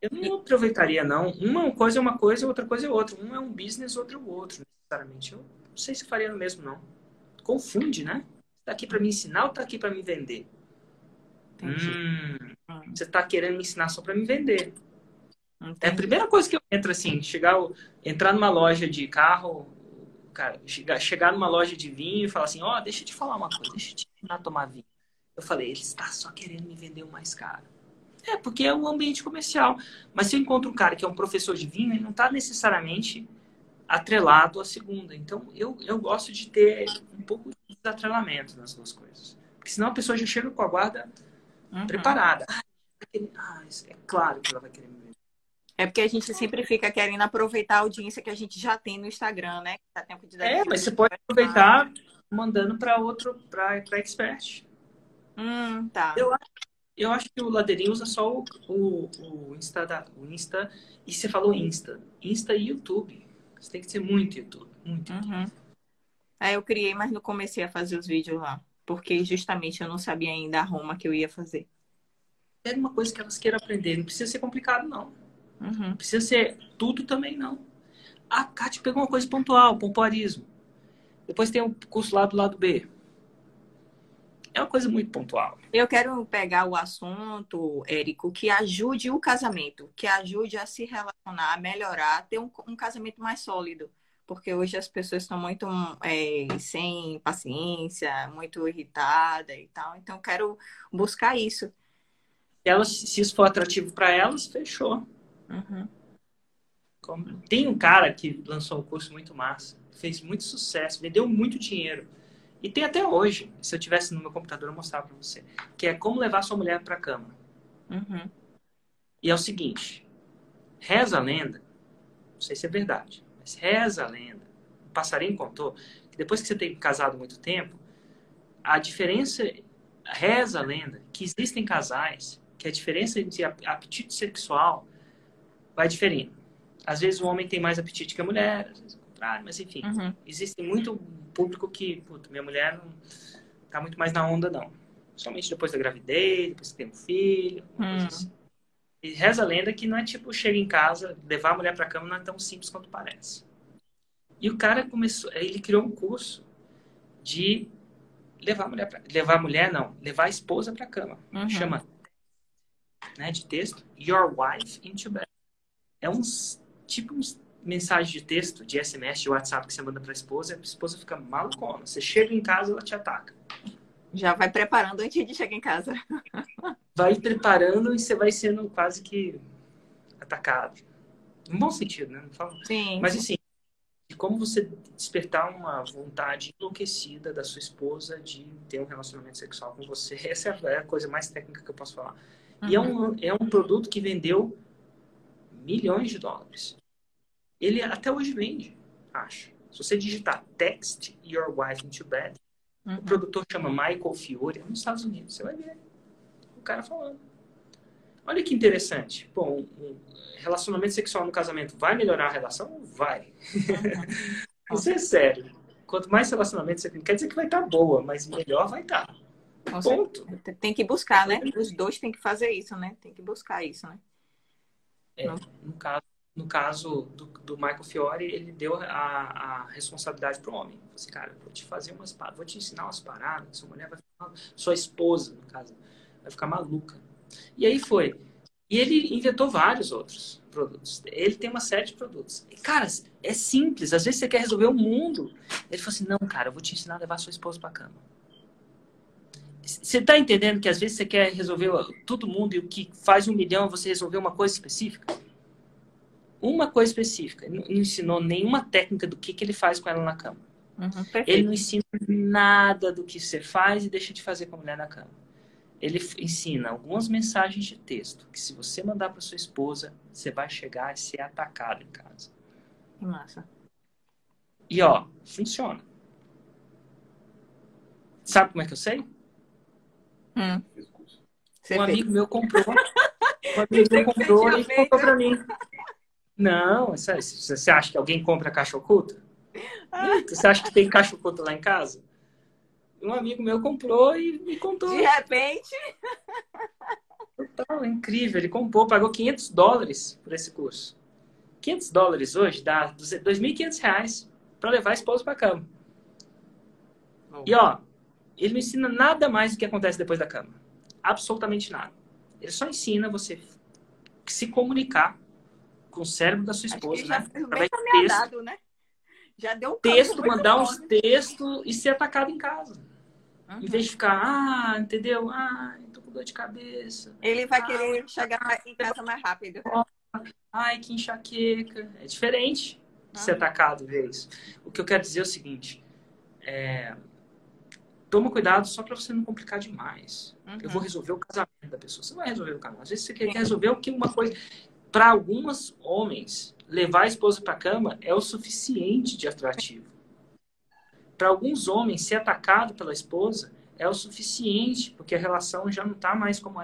Eu não aproveitaria, não. Uma coisa é uma coisa, outra coisa é outra. Um é um business, outro é o outro, necessariamente. Eu não sei se faria o mesmo, não. Confunde, né? Tá aqui para me ensinar ou tá aqui para me vender? Hum, você tá querendo me ensinar só para me vender. Entendi. É a primeira coisa que eu entro assim, chegar, entrar numa loja de carro, cara, chegar, chegar numa loja de vinho e falar assim, ó, oh, deixa eu te falar uma coisa, deixa eu te ensinar a tomar vinho. Eu falei, ele está só querendo me vender o mais caro. É, porque é um ambiente comercial. Mas se eu encontro um cara que é um professor de vinho, ele não está necessariamente atrelado à segunda. Então, eu, eu gosto de ter um pouco de desatrelamento nas duas coisas. Porque senão a pessoa já chega com a guarda uhum. preparada. Ah, é claro que ela vai querer me. É porque a gente sempre fica querendo aproveitar a audiência que a gente já tem no Instagram, né? Dá tempo de é, mas você pode aproveitar mandando para outro, para expert. Hum, tá. Eu acho eu acho que o Ladeirinho usa só o, o, o, Insta, da, o Insta. E você falou Insta. Insta e YouTube. Você tem que ser muito YouTube. Muito uhum. YouTube. É, eu criei, mas não comecei a fazer os vídeos lá. Porque justamente eu não sabia ainda a Roma que eu ia fazer. Pega uma coisa que elas queiram aprender. Não precisa ser complicado, não. Uhum. Não precisa ser tudo também, não. A Kátia pegou uma coisa pontual, pompoarismo. Depois tem o um curso lá do lado B é uma coisa muito pontual. Eu quero pegar o assunto, Érico, que ajude o casamento, que ajude a se relacionar, a melhorar, ter um, um casamento mais sólido. Porque hoje as pessoas estão muito é, sem paciência, muito irritadas e tal. Então, quero buscar isso. Se, elas, se isso for atrativo para elas, fechou. Uhum. Tem um cara que lançou um curso muito massa, fez muito sucesso, vendeu muito dinheiro e tem até hoje, se eu tivesse no meu computador, eu mostrar para você, que é como levar sua mulher para a cama. Uhum. E é o seguinte, reza a lenda, não sei se é verdade, mas reza a lenda, o passarinho contou, que depois que você tem casado muito tempo, a diferença, reza a lenda, que existem casais que a diferença entre apetite sexual vai diferindo. Às vezes o homem tem mais apetite que a mulher, às vezes o contrário, mas enfim, uhum. existe muito público que, puta, minha mulher não tá muito mais na onda, não. Somente depois da gravidez, depois que tem um filho, hum. assim. E reza a lenda que não é tipo, chega em casa, levar a mulher pra cama não é tão simples quanto parece. E o cara começou, ele criou um curso de levar a mulher pra, levar a mulher não, levar a esposa para cama. Uhum. Chama né, de texto Your Wife into Bed. É uns tipo uns mensagem de texto, de SMS, de WhatsApp que você manda para a esposa, a esposa fica malucona. Você chega em casa, ela te ataca. Já vai preparando antes de chegar em casa. Vai preparando e você vai sendo quase que atacado. No bom sentido, né? Não falo... Sim. Mas assim, como você despertar uma vontade enlouquecida da sua esposa de ter um relacionamento sexual com você. Essa é a coisa mais técnica que eu posso falar. Uhum. E é um, é um produto que vendeu milhões de dólares ele até hoje vende, acho. Se você digitar Text Your Wife into Bed, uhum. o produtor chama Michael Fiore, é nos Estados Unidos. Você vai ver o cara falando. Olha que interessante. Bom, um relacionamento sexual no casamento vai melhorar a relação? Vai. Uhum. Isso é sério. Quanto mais relacionamento você tem, quer dizer que vai estar boa, mas melhor vai estar. Ponto. Tem que buscar, né? Os dois têm que fazer isso, né? Tem que buscar isso, né? É, no caso, no caso do, do Michael Fiore, ele deu a, a responsabilidade para o homem. Falei assim, cara, vou te fazer umas vou te ensinar umas paradas, sua mulher vai ficar, sua esposa, no caso, vai ficar maluca. E aí foi. E ele inventou vários outros produtos. Ele tem uma série de produtos. E, cara, é simples. Às vezes você quer resolver o mundo. Ele falou assim: não, cara, eu vou te ensinar a levar sua esposa para cama. Você está entendendo que às vezes você quer resolver todo mundo e o que faz um milhão é você resolver uma coisa específica? uma coisa específica. Ele não ensinou nenhuma técnica do que, que ele faz com ela na cama. Uhum, ele não ensina nada do que você faz e deixa de fazer com a mulher na cama. Ele ensina algumas mensagens de texto que se você mandar para sua esposa, você vai chegar e ser atacado em casa. Que massa. E ó, funciona. Sabe como é que eu sei? Hum. Um amigo meu comprou. Um amigo meu comprou e comprou para mim. Não, você acha que alguém compra caixa oculta? Você acha que tem cachorro lá em casa? Um amigo meu comprou e me contou. De repente. Total, incrível. Ele comprou, pagou 500 dólares por esse curso. 500 dólares hoje dá 2.500 reais para levar a esposa para cama. Oh. E ó, ele não ensina nada mais do que acontece depois da cama. Absolutamente nada. Ele só ensina você se comunicar com o cérebro da sua esposa, né? Através de texto. né? Já deu um texto, mandar uns textos e ser atacado em casa. Uhum. Em vez de ficar, ah, entendeu? Ah, tô com dor de cabeça. Ele vai ah, querer chegar em casa mais rápido. Ai, que enxaqueca. É diferente de uhum. ser atacado ver isso. O que eu quero dizer é o seguinte: é, toma cuidado só para você não complicar demais. Uhum. Eu vou uhum. resolver o casamento da pessoa. Você vai resolver o casamento. Às vezes você quer resolver o que uma coisa. Para alguns homens, levar a esposa para a cama é o suficiente de atrativo. Para alguns homens, ser atacado pela esposa é o suficiente, porque a relação já não está mais como era